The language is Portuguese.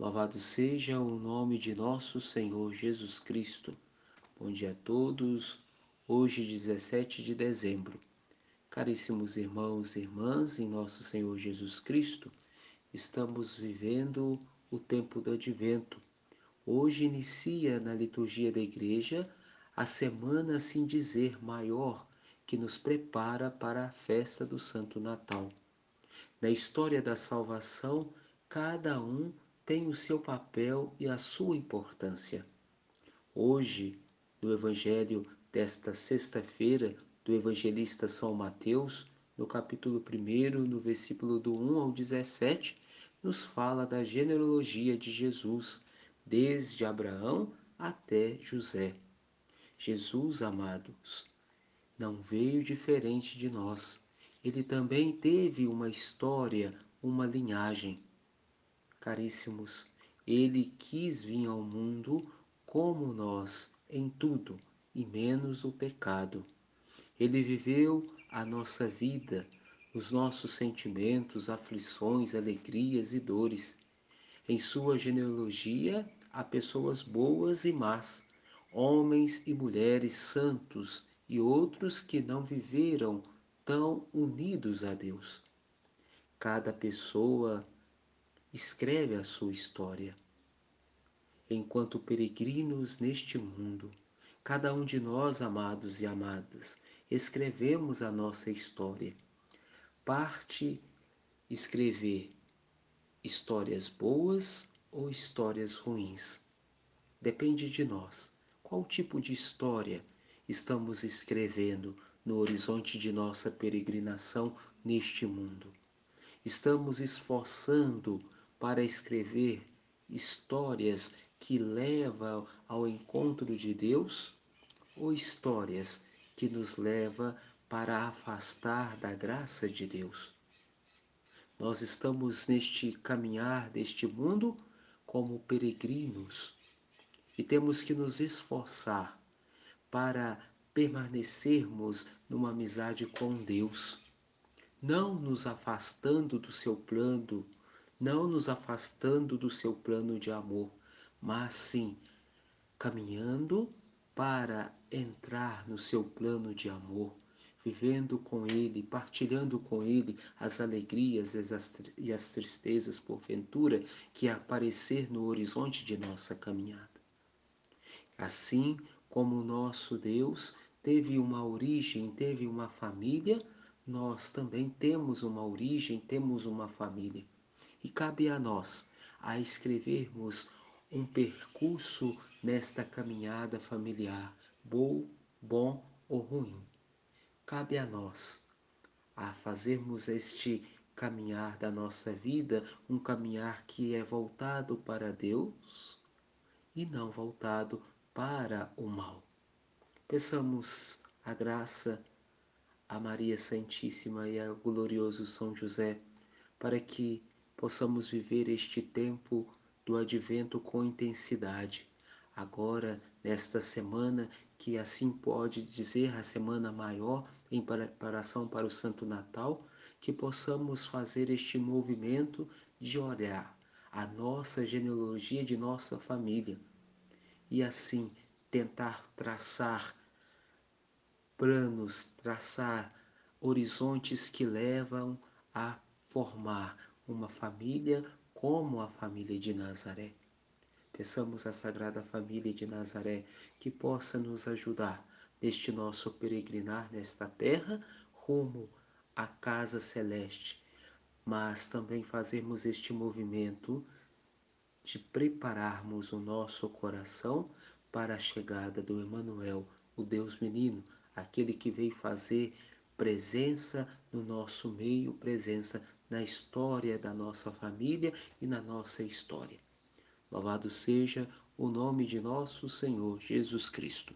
Louvado seja o nome de nosso Senhor Jesus Cristo. Bom dia a todos. Hoje, 17 de dezembro. Caríssimos irmãos e irmãs, em nosso Senhor Jesus Cristo, estamos vivendo o tempo do advento. Hoje inicia na liturgia da igreja a semana, assim dizer, maior que nos prepara para a festa do Santo Natal. Na história da salvação, cada um tem o seu papel e a sua importância. Hoje, no Evangelho desta sexta-feira, do evangelista São Mateus, no capítulo 1, no versículo do 1 ao 17, nos fala da genealogia de Jesus, desde Abraão até José. Jesus, amados, não veio diferente de nós. Ele também teve uma história, uma linhagem caríssimos, ele quis vir ao mundo como nós em tudo e menos o pecado. Ele viveu a nossa vida, os nossos sentimentos, aflições, alegrias e dores. Em sua genealogia há pessoas boas e más, homens e mulheres santos e outros que não viveram tão unidos a Deus. Cada pessoa escreve a sua história. Enquanto peregrinos neste mundo, cada um de nós, amados e amadas, escrevemos a nossa história. Parte escrever histórias boas ou histórias ruins. Depende de nós. Qual tipo de história estamos escrevendo no horizonte de nossa peregrinação neste mundo? Estamos esforçando para escrever histórias que levam ao encontro de Deus ou histórias que nos levam para afastar da graça de Deus. Nós estamos neste caminhar deste mundo como peregrinos e temos que nos esforçar para permanecermos numa amizade com Deus, não nos afastando do seu plano não nos afastando do seu plano de amor, mas sim caminhando para entrar no seu plano de amor, vivendo com Ele, partilhando com Ele as alegrias e as tristezas, porventura, que aparecer no horizonte de nossa caminhada. Assim como o nosso Deus teve uma origem, teve uma família, nós também temos uma origem, temos uma família e cabe a nós a escrevermos um percurso nesta caminhada familiar, bom, bom ou ruim. Cabe a nós a fazermos este caminhar da nossa vida um caminhar que é voltado para Deus e não voltado para o mal. Peçamos a graça a Maria Santíssima e ao glorioso São José para que possamos viver este tempo do advento com intensidade. Agora, nesta semana, que assim pode dizer a semana maior em preparação para o Santo Natal, que possamos fazer este movimento de olhar a nossa genealogia de nossa família e assim tentar traçar planos, traçar horizontes que levam a formar uma família como a família de Nazaré. Peçamos à Sagrada Família de Nazaré que possa nos ajudar neste nosso peregrinar nesta terra rumo à casa celeste, mas também fazermos este movimento de prepararmos o nosso coração para a chegada do Emanuel, o Deus menino, aquele que veio fazer presença no nosso meio, presença na história da nossa família e na nossa história. Louvado seja o nome de nosso Senhor Jesus Cristo.